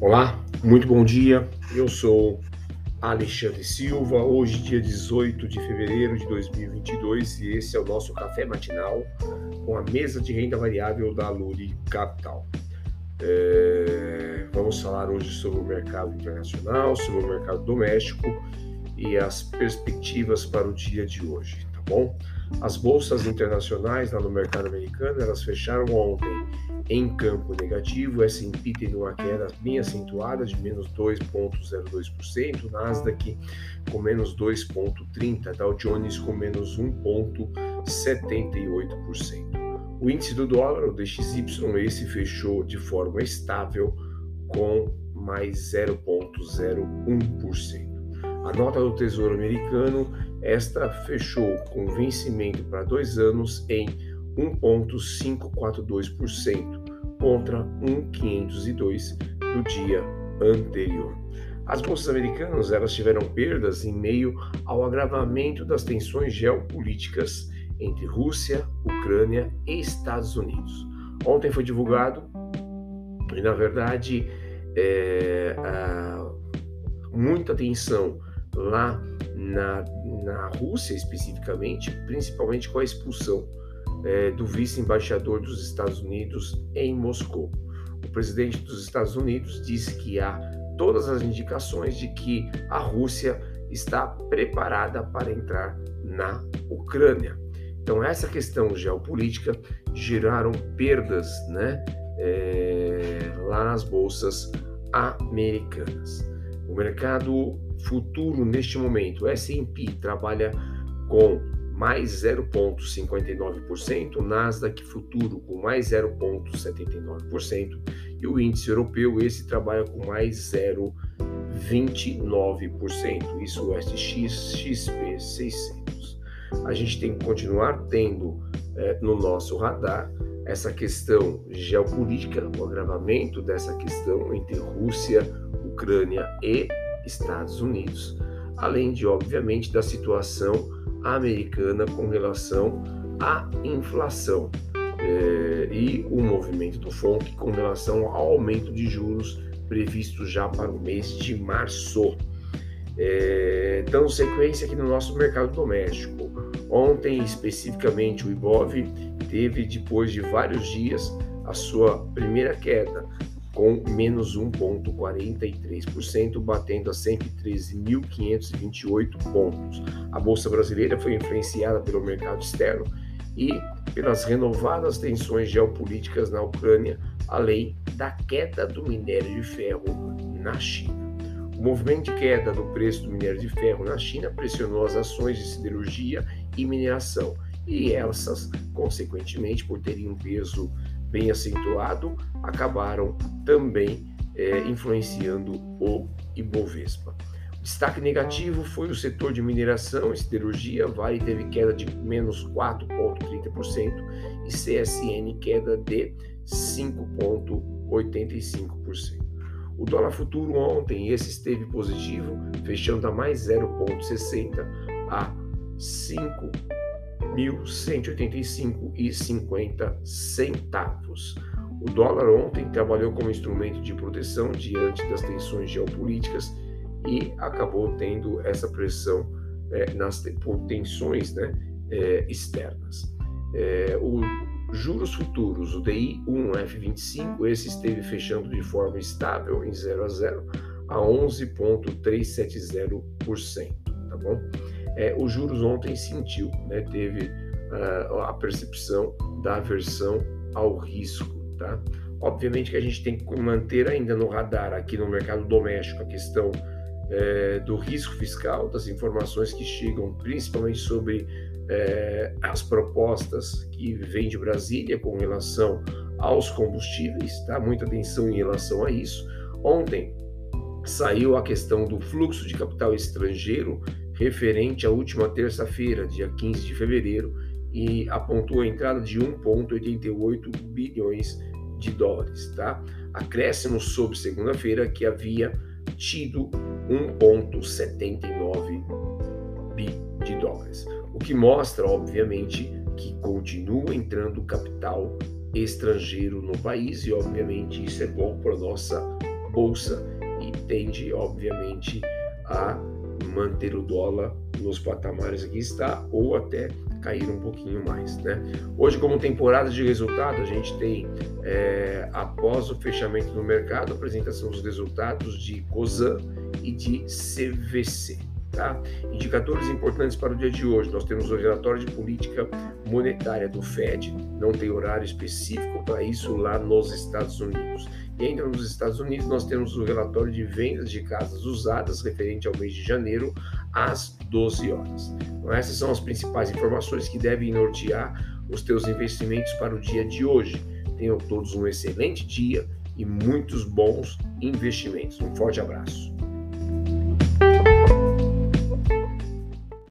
Olá, muito bom dia. Eu sou Alexandre Silva. Hoje, dia 18 de fevereiro de 2022, e esse é o nosso café matinal com a mesa de renda variável da Luri Capital. É... Vamos falar hoje sobre o mercado internacional, sobre o mercado doméstico e as perspectivas para o dia de hoje, tá bom? As bolsas internacionais lá no mercado americano, elas fecharam ontem em campo negativo, S&P teve uma queda bem acentuada de menos 2,02%, Nasdaq com menos 2,30%, Dow Jones com menos 1,78%. O índice do dólar, o DXY, esse fechou de forma estável com mais 0,01%. A nota do Tesouro Americano, esta fechou com vencimento para dois anos em 1,542% contra 1,502 do dia anterior. As bolsas americanas elas tiveram perdas em meio ao agravamento das tensões geopolíticas entre Rússia, Ucrânia e Estados Unidos. Ontem foi divulgado e, na verdade, é, muita tensão lá na, na Rússia especificamente, principalmente com a expulsão é, do vice-embaixador dos Estados Unidos em Moscou. O presidente dos Estados Unidos disse que há todas as indicações de que a Rússia está preparada para entrar na Ucrânia. Então, essa questão geopolítica geraram perdas né, é, lá nas bolsas americanas. O mercado futuro neste momento, S&P trabalha com mais 0,59%, o Nasdaq futuro com mais 0,79% e o índice europeu esse trabalha com mais 0,29%, isso o SX XP 600. A gente tem que continuar tendo é, no nosso radar essa questão geopolítica, o agravamento dessa questão entre Rússia, Ucrânia e Estados Unidos, além de, obviamente, da situação americana com relação à inflação é, e o movimento do FONC com relação ao aumento de juros previsto já para o mês de março. É, sequência aqui no nosso mercado doméstico. Ontem, especificamente, o Ibov teve, depois de vários dias, a sua primeira queda, com menos 1,43%, batendo a 113.528 pontos. A Bolsa Brasileira foi influenciada pelo mercado externo e pelas renovadas tensões geopolíticas na Ucrânia, além da queda do minério de ferro na China. O movimento de queda do preço do minério de ferro na China pressionou as ações de siderurgia e mineração, e essas, consequentemente, por terem um peso bem acentuado, acabaram também é, influenciando o Ibovespa. Destaque negativo foi o setor de mineração e siderurgia, Vale teve queda de menos 4,30% e CSN queda de 5,85%. O dólar futuro ontem, esse esteve positivo, fechando a mais 0,60 a 5 1.185,50 centavos. O dólar ontem trabalhou como instrumento de proteção diante das tensões geopolíticas e acabou tendo essa pressão é, nas por tensões né, é, externas. É, o juros futuros, o DI 1F25, esse esteve fechando de forma estável em 0 a 0 a 11,370%, tá bom? É, os juros ontem sentiu, né, teve uh, a percepção da aversão ao risco. Tá? Obviamente que a gente tem que manter ainda no radar aqui no mercado doméstico a questão é, do risco fiscal, das informações que chegam principalmente sobre é, as propostas que vêm de Brasília com relação aos combustíveis, tá? Muita atenção em relação a isso. Ontem saiu a questão do fluxo de capital estrangeiro referente à última terça-feira, dia 15 de fevereiro, e apontou a entrada de 1,88 bilhões de dólares, tá? Acréscimo sobre segunda-feira que havia tido 1,79 bi de dólares, o que mostra, obviamente, que continua entrando capital estrangeiro no país e, obviamente, isso é bom para nossa bolsa e tende, obviamente, a manter o dólar nos patamares que está ou até cair um pouquinho mais. Né? Hoje, como temporada de resultado, a gente tem, é, após o fechamento do mercado, apresentação dos resultados de COSAN e de CVC. Tá? Indicadores importantes para o dia de hoje. Nós temos o relatório de política monetária do Fed, não tem horário específico para isso lá nos Estados Unidos. E nos Estados Unidos, nós temos o relatório de vendas de casas usadas referente ao mês de janeiro às 12 horas. Então, essas são as principais informações que devem nortear os teus investimentos para o dia de hoje. Tenham todos um excelente dia e muitos bons investimentos. Um forte abraço.